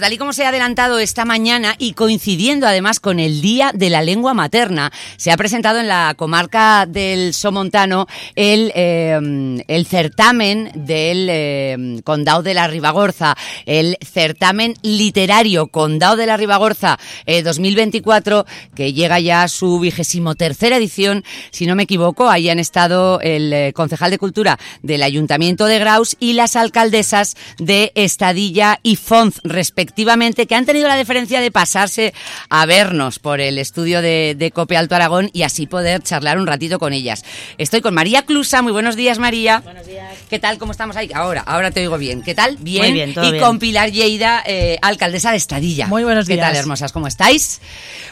Tal y como se ha adelantado esta mañana y coincidiendo además con el Día de la Lengua Materna, se ha presentado en la comarca del Somontano el, eh, certamen del eh, Condado de la Ribagorza, el certamen literario Condado de la Ribagorza eh, 2024, que llega ya a su vigésimo tercera edición, si no me equivoco, ahí han estado el eh, concejal de Cultura del Ayuntamiento de Graus y las alcaldesas de Estadilla y Fonz, respectivamente respectivamente, que han tenido la deferencia de pasarse a vernos por el estudio de, de Cope Alto Aragón y así poder charlar un ratito con ellas. Estoy con María Clusa, muy buenos días María. Buenos días. ¿Qué tal? ¿Cómo estamos ahí? Ahora, ahora te oigo bien. ¿Qué tal? Bien. Muy bien, todo y bien. con Pilar Lleida, eh, alcaldesa de Estadilla. Muy buenos ¿Qué tal, días. hermosas? ¿Cómo estáis?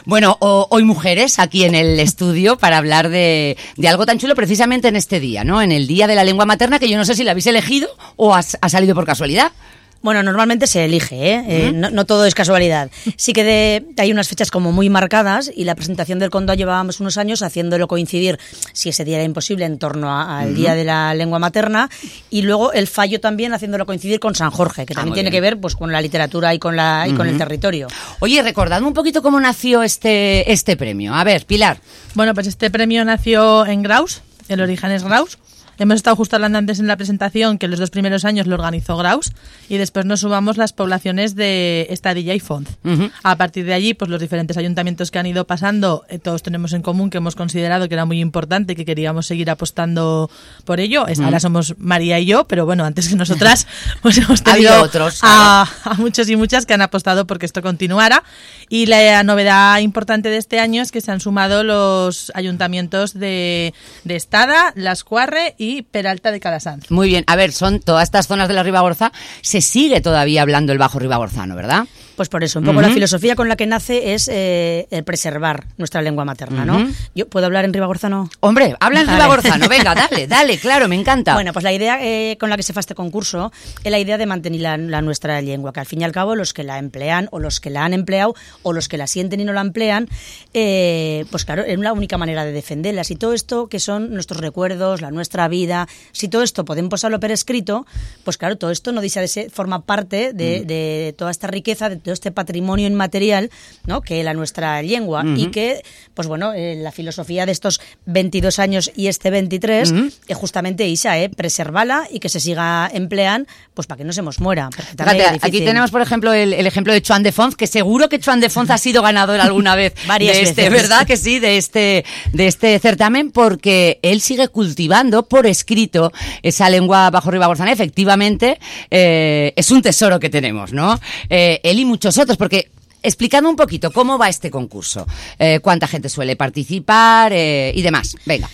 Bueno, o- hoy mujeres aquí en el estudio para hablar de, de algo tan chulo precisamente en este día, ¿no? En el Día de la Lengua Materna, que yo no sé si la habéis elegido o has- ha salido por casualidad. Bueno, normalmente se elige, ¿eh? Eh, no, no todo es casualidad. Sí que de- hay unas fechas como muy marcadas y la presentación del Condado llevábamos unos años haciéndolo coincidir, si ese día era imposible, en torno a- al Día de la Lengua Materna y luego el fallo también haciéndolo coincidir con San Jorge, que Ah, también tiene bien. que ver pues con la literatura y con, la, y con el territorio. Oye, recordadme un poquito cómo nació este, este premio. A ver, Pilar. Bueno, pues este premio nació en Graus, el origen es Graus. Hemos estado justo hablando antes en la presentación que los dos primeros años lo organizó Graus y después nos sumamos las poblaciones de Estadilla y Fonz. Ujú. A partir de allí, pues los diferentes ayuntamientos que han ido pasando, eh, todos tenemos en común que hemos considerado que era muy importante y que queríamos seguir apostando por ello. Es- Ahora somos María y yo, pero bueno, antes que nosotras, pues hemos Ha tenido otros, a, a muchos y muchas que han apostado porque esto continuara. Y la novedad importante de este año es que se han sumado los ayuntamientos de, de Estada, Las Cuarre y Peralta de Calasanz. Muy bien, a ver, son todas estas zonas de la Ribagorza, se sigue todavía hablando el Bajo Ribagorzano, ¿verdad? Pues por eso, un poco la filosofía con la que nace es eh, el preservar nuestra lengua materna, ¿no? ¿Yo puedo hablar en ribagorzano? Hombre, habla en Vale. Ribagorzano, venga, dale, dale, claro, me encanta. Bueno, pues la idea eh, con la que se fa este concurso es la idea de mantener la, la nuestra lengua, que al fin y al cabo los que la emplean o los que la han empleado o los que la sienten y no la emplean, eh, pues claro, es la única manera de defenderla. Si todo esto que son nuestros recuerdos, la nuestra vida, si todo esto podemos posarlo por escrito, pues claro, todo esto no dice de ser, forma parte Mm. de, de toda esta riqueza, de todo este patrimonio inmaterial, ¿no? Que la nuestra lengua y que, pues bueno, eh, la filosofía de estos 22 años y este 23 es justamente Isa, ¿eh? Preservarla y que se siga empleando, pues para que no se nos muera. Fíjate, aquí tenemos, por ejemplo, el, el ejemplo de Chuan de Fons, que seguro que Chuan de Fons ha sido ganador alguna vez Varias de este, veces. ¿verdad? Que sí, de este, de este certamen, porque él sigue cultivando por escrito esa lengua bajo ribagorzana. Efectivamente, eh, es un tesoro que tenemos, ¿no? Eh, él muchos otros, porque explicando un poquito cómo va este concurso, eh, cuánta gente suele participar eh, y demás. Venga.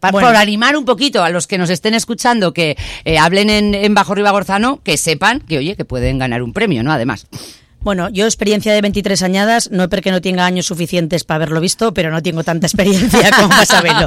Pa- Bueno. Por animar un poquito a los que nos estén escuchando que eh, hablen en, en Bajo Ribagorzano, que sepan que, oye, que pueden ganar un premio, ¿no? Además. Bueno, yo experiencia de 23 añadas, no es porque no tenga años suficientes para haberlo visto, pero no tengo tanta experiencia como para saberlo.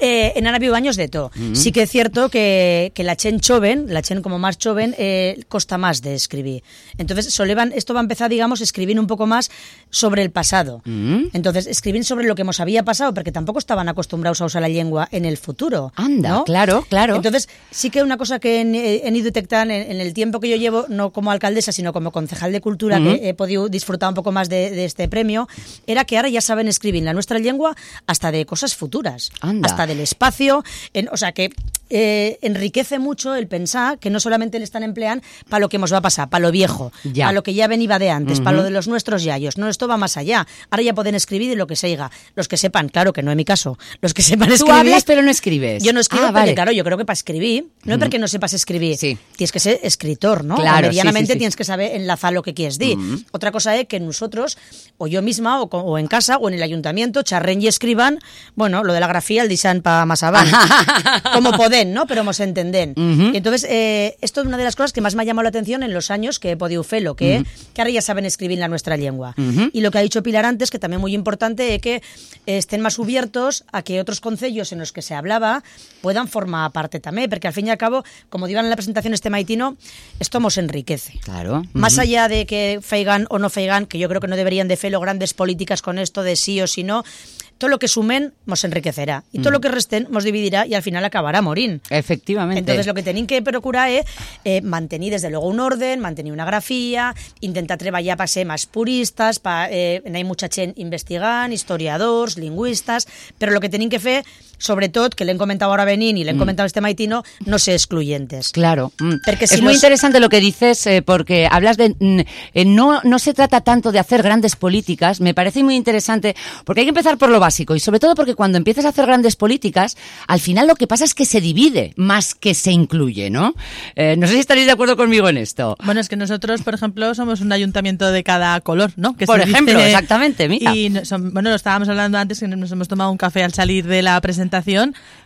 Eh, en Ana viu años de todo. Sí que es cierto que, que la chen joven, la chen como más joven, eh, costa más de escribir. Entonces, solevan, esto va a empezar, digamos, a escribir un poco más sobre el pasado. Entonces, escribir sobre lo que nos había pasado, porque tampoco estaban acostumbrados a usar la lengua en el futuro. Anda, ¿no? claro, claro. Entonces, sí que una cosa que en, en ido detectando en, en el tiempo que yo llevo, no como alcaldesa, sino como concejal de cultura, que he podido disfrutar un poco más de, de este premio, era que ahora ya saben escribir en la nuestra lengua hasta de cosas futuras, Anda. hasta del espacio, en- o sea que eh, enriquece mucho el pensar que no solamente le están empleando para lo que nos va a pasar, para lo viejo, para lo que ya venía de antes, para lo de los nuestros yayos. No, esto va más allá. Ahora ya pueden escribir de lo que se diga. Los que sepan, claro que no es mi caso, los que sepan Tú escribir... hablas pero no escribes. Yo no escribo Ah, porque, claro, yo creo que para escribir, no es porque no sepas escribir, Sí. tienes que ser escritor, ¿no? Claro, O sí, medianamente sí, sí. tienes que saber enlazar lo que quieres decir. Otra cosa es que nosotros, o yo misma, o, en casa, o en el ayuntamiento, charren y escriban, bueno, lo de la grafía, el design para más abajo. como ¿no? Pero nos entenden. Y entonces, eh, esto es una de las cosas que más me ha llamado la atención en los años que he podido hacerlo, que, que ahora ya saben escribir la nuestra lengua. Y lo que ha dicho Pilar antes, que también muy importante, es que eh, estén más abiertos a que otros concellos en los que se hablaba puedan formar parte también, porque al fin y al cabo, como digan en la presentación este maitino, esto nos enriquece. Claro. Más allá de que feigan o no feigan, que yo creo que no deberían de felo grandes políticas con esto de sí o sí no, todo lo que sumen nos enriquecerá y todo lo que resten nos dividirá y al final acabará morín. Efectivamente. Entonces lo que tenéis que procurar es eh, mantener desde luego un orden, mantener una grafía, intentar trabajar para ser más puristas, para, eh, hay mucha gente investigant, historiadores, lingüistas, pero lo que tenéis que hacer, sobre todo, que le han comentado ahora a Benín y le han comentado a este maitino, no ser excluyentes. Claro. mm. Es muy los- interesante lo que dices eh, porque hablas de... mm, eh, no, no se trata tanto de hacer grandes políticas, me parece muy interesante porque hay que empezar por lo básico y sobre todo porque cuando empiezas a hacer grandes políticas, al final lo que pasa es que se divide más que se incluye, ¿no? Eh, no sé si estaréis de acuerdo conmigo en esto. Bueno, es que nosotros, por ejemplo, somos un ayuntamiento de cada color, ¿no? Que Por se ejemplo, exactamente, mira. Y son- bueno, lo estábamos hablando antes, que nos hemos tomado un café al salir de la presentación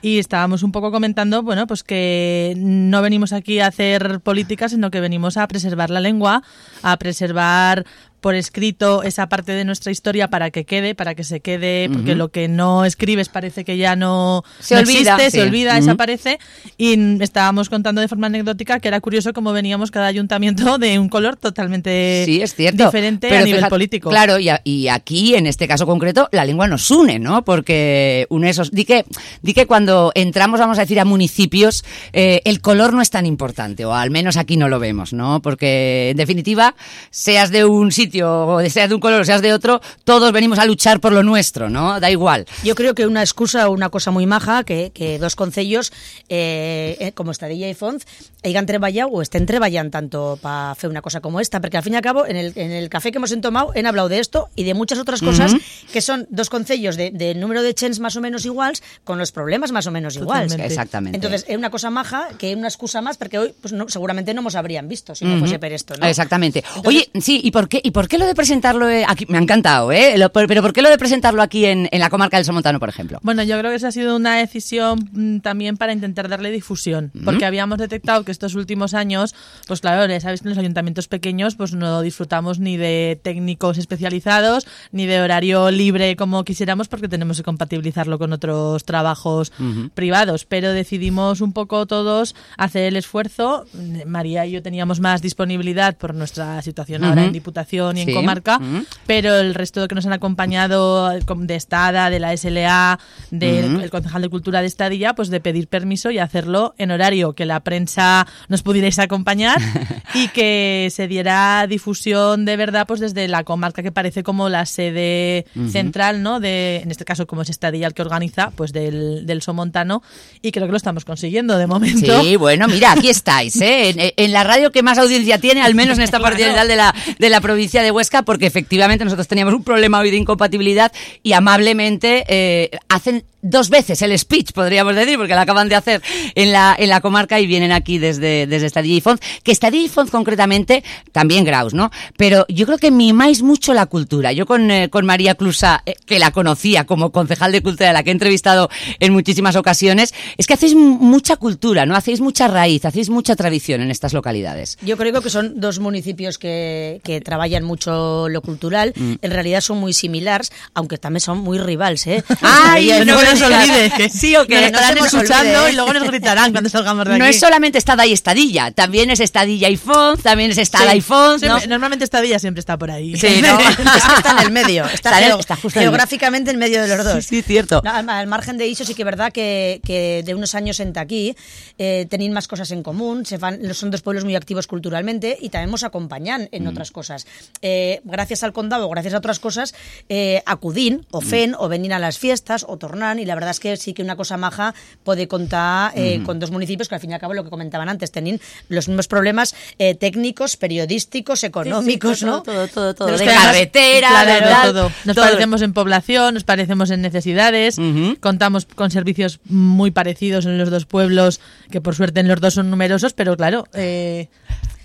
y estábamos un poco comentando, bueno, pues que no venimos aquí a hacer política, sino que venimos a preservar la lengua, a preservar por escrito esa parte de nuestra historia para que quede, para que se quede, porque lo que no escribes parece que ya no, Se no olvida, existe, sí. se olvida, Ujú. desaparece. Y estábamos contando de forma anecdótica que era curioso cómo veníamos cada ayuntamiento de un color totalmente Sí, es cierto. diferente Pero a nivel fíjate, político. Claro, y, a- y aquí, en este caso concreto, la lengua nos une, ¿no? Porque une esos. Di que, di que cuando entramos, vamos a decir, a municipios, eh, el color no es tan importante, o al menos aquí no lo vemos, ¿no? Porque, en definitiva, seas de un sitio, o seas de un color, o seas de otro, todos venimos a luchar por lo nuestro, ¿no? Da igual. Yo creo que una excusa o una cosa muy maja que, que dos concellos eh, eh, como Estadilla y Fons hayan treballado o estén treballando tanto para hacer una cosa como esta, porque al fin y al cabo en el, en el café que hemos tomado han hablado de esto y de muchas otras cosas que son dos concellos de, de número de chens más o menos iguales con los problemas más o menos iguales. Exactamente. Entonces, es una cosa maja que es una excusa más porque hoy pues no, seguramente no nos habrían visto si no fuese por esto, ¿no? Exactamente. Oye, sí, ¿y por qué, y por qué lo de presentarlo aquí? Me ha encantado, ¿eh? Lo- pero ¿por qué lo de presentarlo aquí en, en la comarca del Somontano, por ejemplo? Bueno, yo creo que esa ha sido una decisión mm, también para intentar darle difusión, porque habíamos detectado que estos últimos años, pues claro, ya sabéis que en los ayuntamientos pequeños pues no disfrutamos ni de técnicos especializados, ni de horario libre como quisiéramos, porque tenemos que compatibilizarlo con otros trabajos privados, pero decidimos un poco todos hacer el esfuerzo. María y yo teníamos más disponibilidad por nuestra situación ahora en Diputación y en comarca, Ujú. pero el resto que nos han acompañado com- de Estada, de la SLA, del el concejal de Cultura de Estadilla, pues de pedir permiso y hacerlo en horario, que la prensa nos pudierais acompañar y que se diera difusión de verdad pues desde la comarca que parece como la sede central, ¿no? De, en este caso, como es Estadilla el que organiza, pues del, del Somontano, y creo que lo estamos consiguiendo de momento. Sí, bueno, mira, aquí estáis, ¿eh? En, en la radio que más audiencia tiene, al menos en esta parte general de la, de la provincia de Huesca, porque efectivamente nosotros teníamos un problema hoy de incompatibilidad y amablemente eh, hacen dos veces el speech, podríamos decir, porque lo acaban de hacer en la, en la comarca y vienen aquí desde, desde Estadilla y Fons, que Estadilla y Fons concretamente, también Graus, ¿no? Pero yo creo que mimáis mucho la cultura. Yo con, eh, con María Clusa, eh, que la conocía como concejal de cultura, la que he entrevistado en muchísimas ocasiones, es que hacéis mucha cultura, ¿no? Hacéis mucha raíz, hacéis mucha tradición en estas localidades. Yo creo que son dos municipios que, que trabajan mucho lo cultural. Mm. En realidad son muy similares, aunque también son muy rivals, ¿eh? Ay, no nos olvide que Sí, o que nos no estarán escuchando olvide. y luego nos gritarán cuando salgamos de aquí. No es solamente Estada y Estadilla, también es Estadilla y Fons, también es Estada Sí, y Fons, ¿no? Normalmente Estadilla siempre está por ahí. Sí, ¿no? es que está en el medio, está, Está geo- justo geográficamente en medio de los dos. Sí, sí, cierto. No, al, margen de eso sí que es verdad que, que de unos años en aquí eh, tenéis más cosas en común, se fan, son dos pueblos muy activos culturalmente y también nos acompañan en otras cosas. Eh, gracias al condado, gracias a otras cosas, eh, acudín o fen o venir a las fiestas o tornan y la verdad es que sí que una cosa maja puede contar eh, con dos municipios que al fin y al cabo lo que comentaban antes, tenían los mismos problemas eh, técnicos, periodísticos, económicos, todo, ¿no? Todo, todo, todo. De los De carretera, claro, de todo. Nos todo. parecemos en población, nos parecemos en necesidades, contamos con servicios muy parecidos en los dos pueblos, que por suerte en los dos son numerosos, pero claro, eh,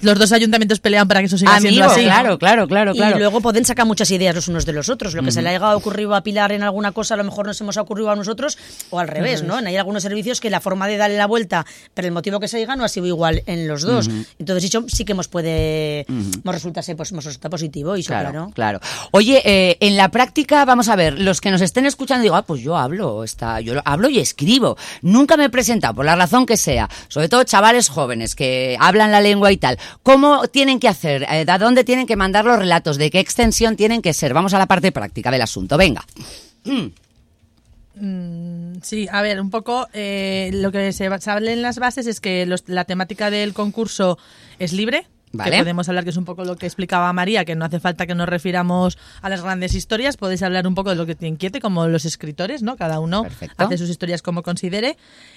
los dos ayuntamientos pelean para que eso siga siendo Amigo, así. claro, claro, claro, claro. Y luego pueden sacar muchas ideas los unos de los otros. Lo que se le haya ocurrido a Pilar en alguna cosa, a lo mejor nos hemos ocurrido a nosotros, o al revés, ¿no? Hay algunos servicios que la forma de darle la vuelta, pero el motivo que se diga no ha sido igual en los dos. Entonces, eso sí que nos puede, nos resulta ser, pues, nos resulta positivo y eso, Claro, claro. claro. Oye, eh, en la práctica, vamos a ver, los que nos estén escuchando, digo, ah, pues yo hablo, está, yo lo- hablo y escribo. Nunca me he presentado, por la razón que sea. Sobre todo chavales jóvenes que hablan la lengua y tal. ¿Cómo tienen que hacer? Eh, ¿A dónde tienen que mandar los relatos? ¿De qué extensión tienen que ser? Vamos a la parte práctica del asunto. Venga. Sí, a ver, un poco eh, lo que se sale en las bases es que los- la temática del concurso es libre. Vale. Que podemos hablar, que es un poco lo que explicaba María, que no hace falta que nos refiramos a las grandes historias, podéis hablar un poco de lo que te inquiete, como los escritores, ¿no? Cada uno Perfecto. hace sus historias como considere.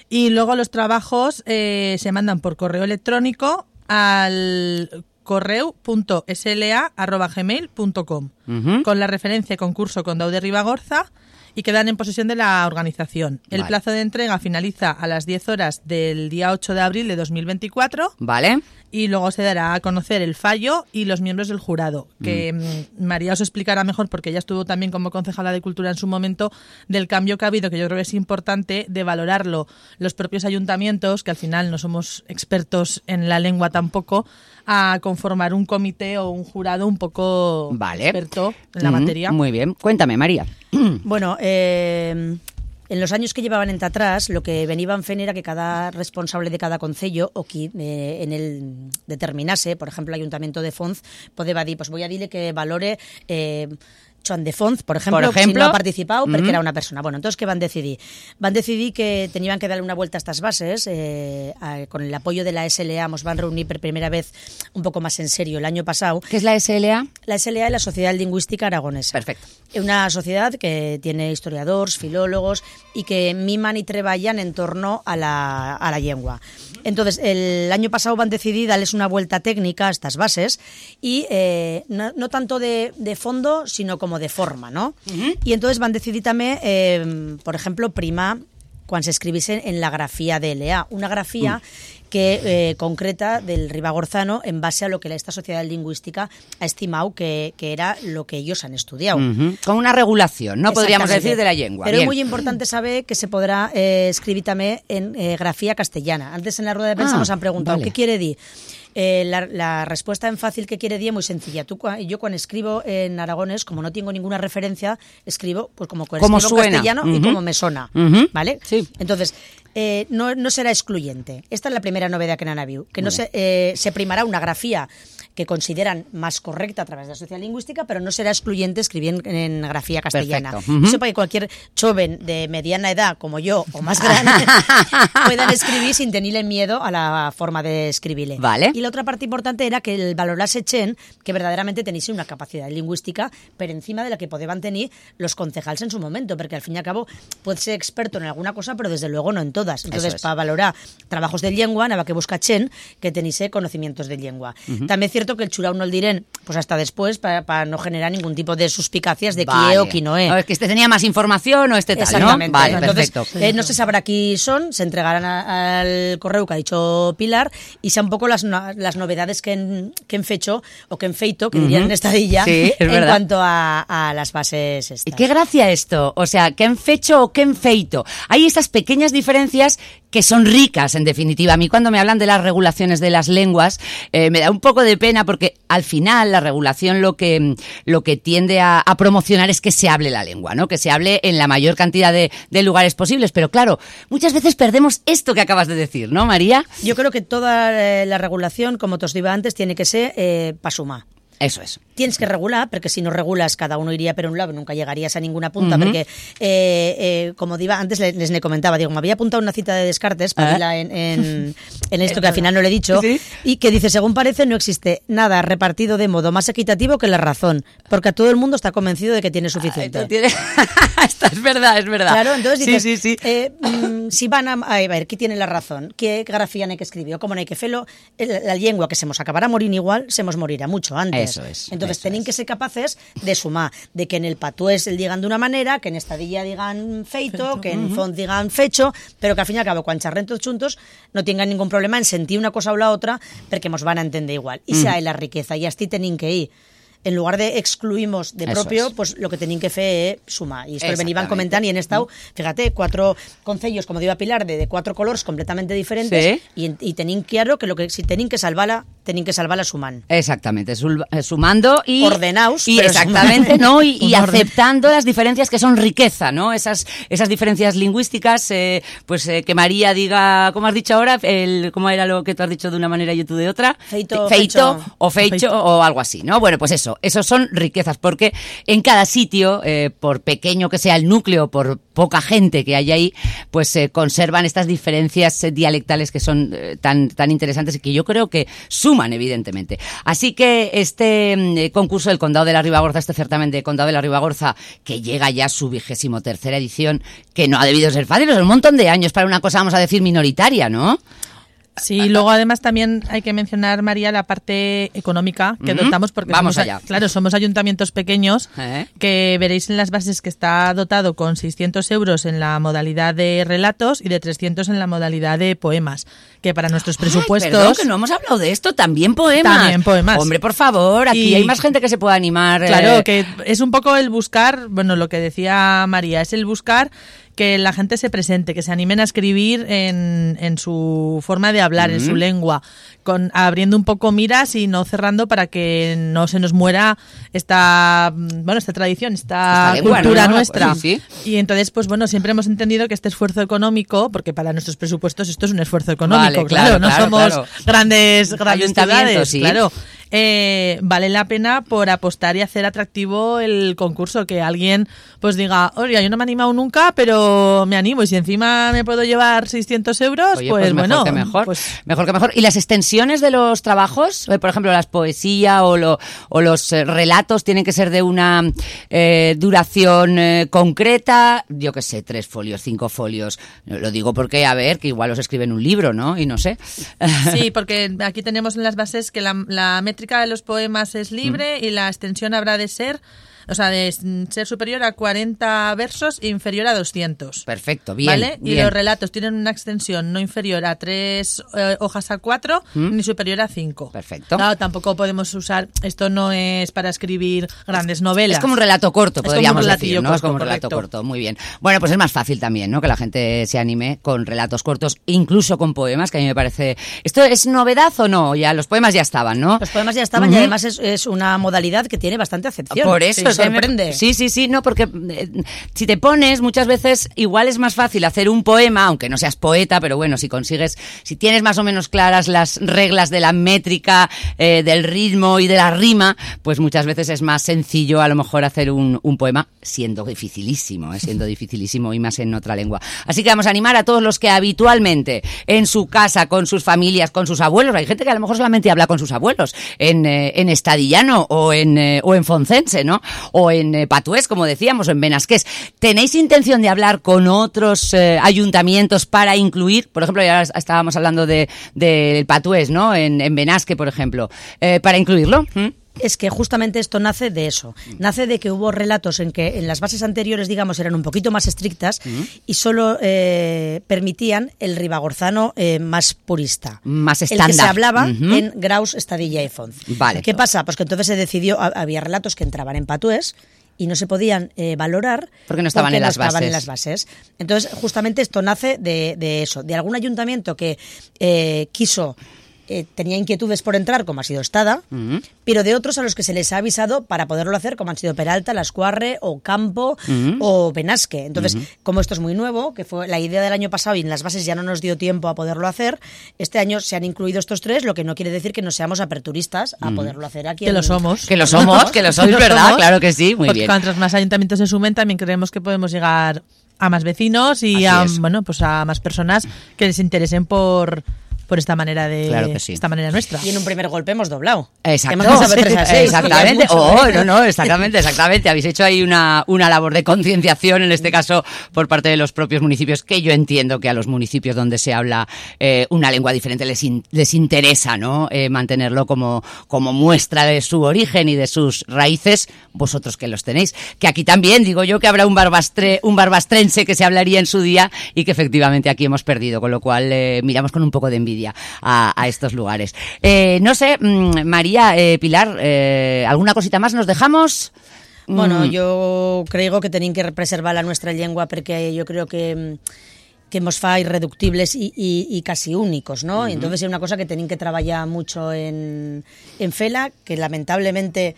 Y luego los trabajos eh, se mandan por correo electrónico al correu.sla.gmail.com Ujú. con la referencia concurso con Daude Ribagorza y quedan en posesión de la organización. El Vale. plazo de entrega finaliza a las 10 horas del día 8 de abril de 2024 ¿Vale? y luego se dará a conocer el fallo y los miembros del jurado, que mm, María os explicará mejor porque ella estuvo también como concejala de Cultura en su momento del cambio que ha habido, que yo creo que es importante de valorarlo los propios ayuntamientos, que al final no somos expertos en la lengua tampoco, a conformar un comité o un jurado un poco Vale. experto en la materia. Muy bien. Cuéntame, María. Bueno, eh, en los años que llevaban en atrás, lo que venían fen era que cada responsable de cada concello o qui eh, en el determinase, por ejemplo, el Ayuntamiento de Fonz, podía dir, pues voy a decirle que valore eh, Fonz, por ejemplo, Por si ejemplo. no ha participado, porque Ujú. era una persona. Bueno, entonces, ¿qué van a decidir? Van a decidir que tenían que darle una vuelta a estas bases, eh, a- con el apoyo de la SLA, nos van a reunir por primera vez un poco más en serio el año pasado. ¿Qué es la SLA? La SLA es la Sociedad Lingüística Aragonesa. Perfecto. Es una sociedad que tiene historiadores, filólogos y que miman y trabajan en torno a la, a la lengua. Entonces, el año pasado van a decidir darles una vuelta técnica a estas bases y eh, no, no tanto de, de fondo, sino como de forma, ¿no? Y entonces van decidir también, eh, por ejemplo, prima cuando se escribiese en la grafía de LA, una grafía que eh, concreta del Ribagorzano en base a lo que esta sociedad lingüística ha estimado que, que era lo que ellos han estudiado. Con una regulación, ¿no? Podríamos decir de la lengua. Pero Bien. es muy importante saber que se podrá eh, escribir también en eh, grafía castellana. Antes en la rueda de prensa Ah, nos han preguntado vale. qué quiere decir. Eh, la, la respuesta en fácil que quiere decir es muy sencilla. Tú, yo cuando escribo en aragones, como no tengo ninguna referencia, escribo pues como escribo suena. castellano y como me suena. ¿Vale? Sí. Entonces, eh, no, no será excluyente. Esta es la primera novedad que han habido. Que no se, eh, se primará una grafía que consideran más correcta a través de la sociedad lingüística, pero no será excluyente escribir en, en grafía castellana. Perfecto. Ujú. Eso para que cualquier joven de mediana edad, como yo, o más grande, puedan escribir sin tenerle miedo a la forma de escribirle. Vale. Y la otra parte importante era que el valorase chen que verdaderamente tenéis una capacidad lingüística por encima de la que podían tener los concejales en su momento, porque al fin y al cabo puede ser experto en alguna cosa, pero desde luego no en todas. Entonces, es. para valorar trabajos de lengua, nada que busca chen que tenéis eh, conocimientos de lengua. También es cierto que el churao no el dirán, pues hasta después, para, no generar ningún tipo de suspicacias de quién o quién no es. Es que este tenía más información o este tal, ¿no? Exactamente. Vale, Entonces, perfecto. eh, no se sabrá quién son, se entregarán a- al correo que ha dicho Pilar y sean un poco las, no- las novedades que en, que en fecho o que en feito, que dirían en estadilla, Sí, es en verdad. cuanto a, a las bases ¿Y estas. qué gracia esto? O sea, ¿qué en fecho o qué en feito? Hay estas pequeñas diferencias que son ricas, en definitiva. A mí cuando me hablan de las regulaciones de las lenguas, eh, me da un poco de pena porque al final la regulación lo que, lo que tiende a, promocionar es que se hable la lengua, ¿no? Que se hable en la mayor cantidad de, lugares posibles. Pero claro, muchas veces perdemos esto que acabas de decir, ¿no, María? Yo creo que toda eh, la regulación, como te os digo antes, tiene que ser eh, para sumar. Eso es. Tienes que regular, porque si no regulas, cada uno iría per un lado, nunca llegarías a ninguna punta, porque, eh, eh, como diva, antes les, les comentaba, digo, me había apuntado una cita de Descartes, para irla en, en, en esto que al final no le he dicho, Sí. y que dice, según parece, no existe nada repartido de modo más equitativo que la razón, porque a todo el mundo está convencido de que tiene suficiente. Tiene- es verdad, es verdad. Claro, entonces dices, sí, sí, sí. eh, mm, si van a, a ver, qui tiene la razón, qué grafía hay que escribir, o cómo no hay que felo, la lengua que se nos acabará morir igual, se nos morirá mucho antes. Eso es, Entonces eso tienen es. que ser capaces de sumar, de que en el patués el digan de una manera, que en estadilla digan feito, que en font digan fecho, pero que al fin y al cabo, cuando charren todos juntos, no tengan ningún problema en sentir una cosa o la otra, porque nos van a entender igual. Y sea la riqueza, y así tienen que ir. En lugar de excluimos de propio, es. pues lo que tienen que fe es sumar. Y esto me iban Exactamente. comentando y en estado, fíjate, cuatro concellos, como digo a Pilar, de, de cuatro colores completamente diferentes Sí. y, y tenían claro que lo que si tenían que salvarla, tenían que. Exactamente, eh, sumando y Ordenaos, y exactamente, sumando. ¿no? Y, aceptando las diferencias que son riqueza, ¿no? Esas esas diferencias lingüísticas, eh, pues eh, que María diga, ¿cómo has dicho ahora? El, ¿Cómo era lo que tú has dicho de una manera y tú de otra? Feito, feito o Feito. o algo así, ¿no? Bueno, pues eso, esos son riquezas, porque en cada sitio, eh, por pequeño que sea el núcleo, por poca gente que hay ahí, pues se conservan estas diferencias dialectales que son tan, tan interesantes y que yo creo que suman, evidentemente. Así que este mm, eh, concurso del Condado de la Ribagorza, este certamen de Condado de la Ribagorza, que llega ya a su vigésimo tercera edición, que no ha debido ser fácil, es un montón de años para una cosa, vamos a decir, minoritaria, ¿no? Sí, luego además también hay que mencionar, María, la parte económica que dotamos porque Vamos somos, allá. claro, somos ayuntamientos pequeños ¿Eh? que veréis en las bases que está dotado con 600 euros en la modalidad de relatos y de 300 en la modalidad de poemas, que para nuestros Ay, presupuestos... perdón, que no hemos hablado de esto. También poemas. También poemas. Hombre, por favor, aquí Y- hay más gente que se pueda animar. Claro, eh, que es un poco el buscar, bueno, lo que decía María, es el buscar que la gente se presente, que se animen a escribir en, en su forma de hablar, en su lengua, con abriendo un poco miras y no cerrando para que no se nos muera esta, bueno, esta tradición, esta, Esta lengua, cultura ¿no? nuestra. Sí, Y entonces, pues bueno, siempre hemos entendido que este esfuerzo económico, porque para nuestros presupuestos esto es un esfuerzo económico, Vale, claro, claro, no claro, somos claro. grandes, grandes ciudades, sí. claro eh, vale la pena por apostar y hacer atractivo el concurso. Que alguien pues diga, oye, yo no me he animado nunca, pero me animo. Y si encima me puedo llevar 600 euros, Oye, pues, pues, mejor bueno, que mejor. pues Mejor que mejor. ¿Y las extensiones de los trabajos? Eh, Por ejemplo, las poesía o, lo- o los eh, relatos tienen que ser de una eh, duración eh, concreta. Yo qué sé, tres folios, cinco folios. Lo digo porque, a ver, que igual los escriben un libro, ¿no? Y no sé. Sí, porque aquí tenemos en las bases que la, la métrica de los poemas es libre y la extensión habrá de ser, o sea, de ser superior a 40 versos e inferior a 200. Perfecto, bien. ¿Vale? Y bien. los relatos tienen una extensión no inferior a tres eh, hojas a cuatro ni superior a cinco. ¿Mm? Perfecto. Claro, tampoco podemos usar. Esto no es para escribir grandes novelas. Es como un relato corto, Es como podríamos un decir, ¿no? es como un relato correcto. corto, muy bien. Bueno, pues es más fácil también, ¿no? Que la gente se anime con relatos cortos, incluso con poemas, que a mí me parece... ¿Esto es novedad o no? Ya los poemas ya estaban, ¿no? Los poemas ya estaban y además es, es una modalidad que tiene bastante acepción. Por eso Sí, es me-. Sí, sí, sí, no, porque eh, si te pones, muchas veces igual es más fácil hacer un poema, aunque no seas poeta, pero bueno, si consigues, si tienes más o menos claras las reglas de la métrica, eh, del ritmo y de la rima, pues muchas veces es más sencillo a lo mejor hacer un, un poema, siendo dificilísimo, eh, siendo dificilísimo y más en otra lengua. Así que vamos a animar a todos los que habitualmente en su casa, con sus familias, con sus abuelos, hay gente que a lo mejor solamente habla con sus abuelos, en, eh, en estadillano o en, eh, o en foncense, ¿no? O en eh, patués, como decíamos, o en benasqués. ¿Tenéis intención de hablar con otros eh, ayuntamientos para incluir, por ejemplo, ya estábamos hablando de, del patués, ¿no? En, en Benasque, por ejemplo, eh, para incluirlo. ¿Mm? Es que justamente esto nace de eso. Nace de que hubo relatos en que en las bases anteriores, digamos, eran un poquito más estrictas y solo eh, permitían el ribagorzano eh, más purista. Más El que estándar. se hablaba en Graus, Estadilla y Fons. Vale. ¿Qué pasa? Pues que entonces se decidió, ha- había relatos que entraban en patués y no se podían eh, valorar Porque no estaban en las estaban bases. en las bases. Entonces, justamente esto nace de, de eso, de algún ayuntamiento que eh, quiso eh, tenía inquietudes por entrar, como ha sido Estada, Ujú. pero de otros a los que se les ha avisado para poderlo hacer, como han sido Peralta, Lascuarre o Campo o Benasque. Entonces, como esto es muy nuevo, que fue la idea del año pasado y en las bases ya no nos dio tiempo a poderlo hacer, este año se han incluido estos tres, lo que no quiere decir que no seamos aperturistas a poderlo hacer aquí. Que en- lo somos. Que lo somos, que lo Lo ¿verdad? somos, Claro que sí, muy porque bien. Cuantos más ayuntamientos se sumen, también creemos que podemos llegar a más vecinos y Así a es. bueno pues a más personas que les interesen por por esta manera de Claro que sí. esta manera nuestra. Y en un primer golpe hemos doblado. Exacto. Hemos pasado a exactamente. Oh, no, no, exactamente, exactamente. Habéis hecho ahí una, una labor de concienciación, en este caso, por parte de los propios municipios, que yo entiendo que a los municipios donde se habla eh, una lengua diferente les, in- les interesa, ¿no? Eh, mantenerlo como, como muestra de su origen y de sus raíces, vosotros que los tenéis. Que aquí también, digo yo, que habrá un, barbastre, un barbastrense que se hablaría en su día y que efectivamente aquí hemos perdido, con lo cual eh, miramos con un poco de envidia a, a estos lugares. Eh, no sé, mm, María, eh, Pilar, eh, ¿alguna cosita más nos dejamos? Bueno, Mm, jo creo que tenim que preservar la nostra llengua perquè jo creo que que nos fa irreductibles y, y, y casi únicos, ¿no? Y Entonces es una cosa que tenim que trabajar mucho en, en Fela, que lamentablemente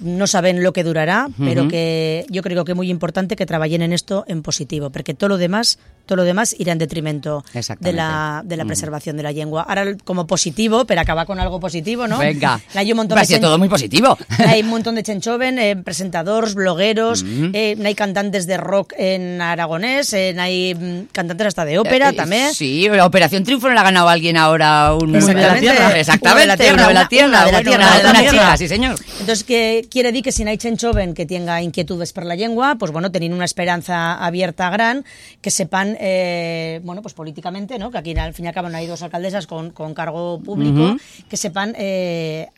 no saben lo que durará, pero que yo creo que es muy importante que trabajen en esto en positivo, porque todo lo demás, todo lo demás irá en detrimento de la, de la preservación de la lengua. Ahora como positivo, pero acaba con algo positivo, ¿no? Venga, Hay un montón va a de chen- todo muy positivo. hay un montón de chenchoven, eh, presentadores, blogueros, eh, hay cantantes de rock en aragonés, eh, hay mm, cantantes hasta de ópera Eh, también. Sí, la Operación Triunfo no la ha ganado alguien ahora. Un, de la una- tierra. Exactamente, Uno de la tierra, uno de la una- tierra. una de la bueno, tierra, una- una de la una tierra. chica, sí, señor. Entonces, que quiere decir que si no hay chen joven que tenga inquietudes por la lengua, pues bueno, teniendo una esperanza abierta gran, que sepan, eh, bueno, pues políticamente, ¿no? Que aquí al fin y al cabo no hay dos alcaldesas con, con cargo público, que sepan, eh,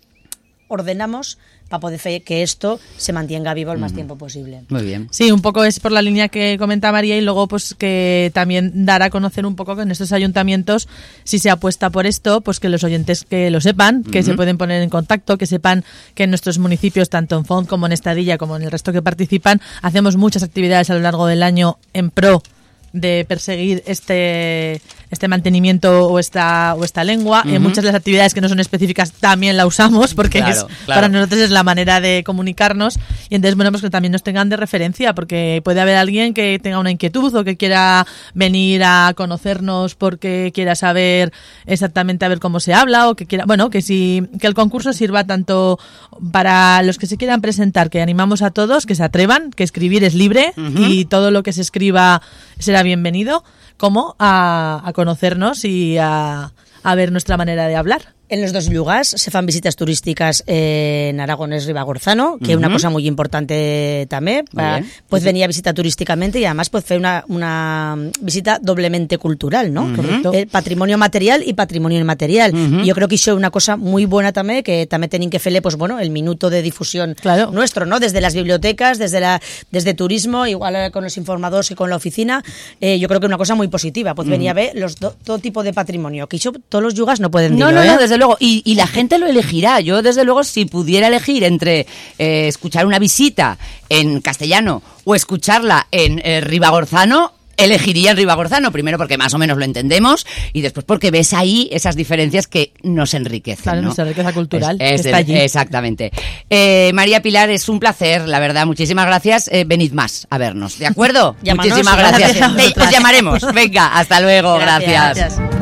ordenamos para poder fe- que esto se mantenga vivo el más tiempo posible. Muy bien. Sí, un poco es por la línea que comenta María y luego pues que también dar a conocer un poco que en estos ayuntamientos si se apuesta por esto, pues que los oyentes que lo sepan, que se pueden poner en contacto, que sepan que en nuestros municipios, tanto en Font como en Estadilla como en el resto que participan, hacemos muchas actividades a lo largo del año en pro de perseguir este este mantenimiento o esta o esta lengua. En muchas de las actividades que no son específicas también la usamos porque Claro, es, claro. para nosotros es la manera de comunicarnos. Y entonces bueno pues que también nos tengan de referencia porque puede haber alguien que tenga una inquietud o que quiera venir a conocernos porque quiera saber exactamente a ver cómo se habla o que quiera bueno que si que el concurso sirva tanto para los que se quieran presentar que animamos a todos que se atrevan que escribir es libre y todo lo que se escriba será bienvenido como a, a conocernos y a, a ver nuestra manera de hablar En los dos lugares se fan visitas turísticas en Aragonés Ribagorzano, que es una cosa muy importante también. Pues venir a visitar turísticamente y además pues hacer una, una visita doblemente cultural, ¿no? Correcto. Eh, patrimonio material y patrimonio inmaterial. Y yo creo que eso es una cosa muy buena también, que también tienen que hacerle, pues bueno, el minuto de difusión Claro. nuestro, ¿no? Desde las bibliotecas, desde la desde turismo, igual eh, con los informadores y con la oficina, eh, yo creo que es una cosa muy positiva. Pues venir a ver los do- todo tipo de patrimonio, que eso todos los yugas no pueden No, decirlo, no, no, ¿eh? desde luego. Y, y la gente lo elegirá. Yo, desde luego, si pudiera elegir entre eh, escuchar una visita en castellano o escucharla en eh, ribagorzano, elegiría en ribagorzano. Primero porque más o menos lo entendemos y después porque ves ahí esas diferencias que nos enriquecen. Claro, ¿no? nuestra riqueza cultural, Es- es que está de- allí. Exactamente. Eh, María Pilar, es un placer, la verdad. Muchísimas gracias. Eh, venid más a vernos, ¿de acuerdo? Llámanos, Muchísimas gracias gracias. Os llamaremos. Venga, hasta luego. Gracias. gracias. Gracias.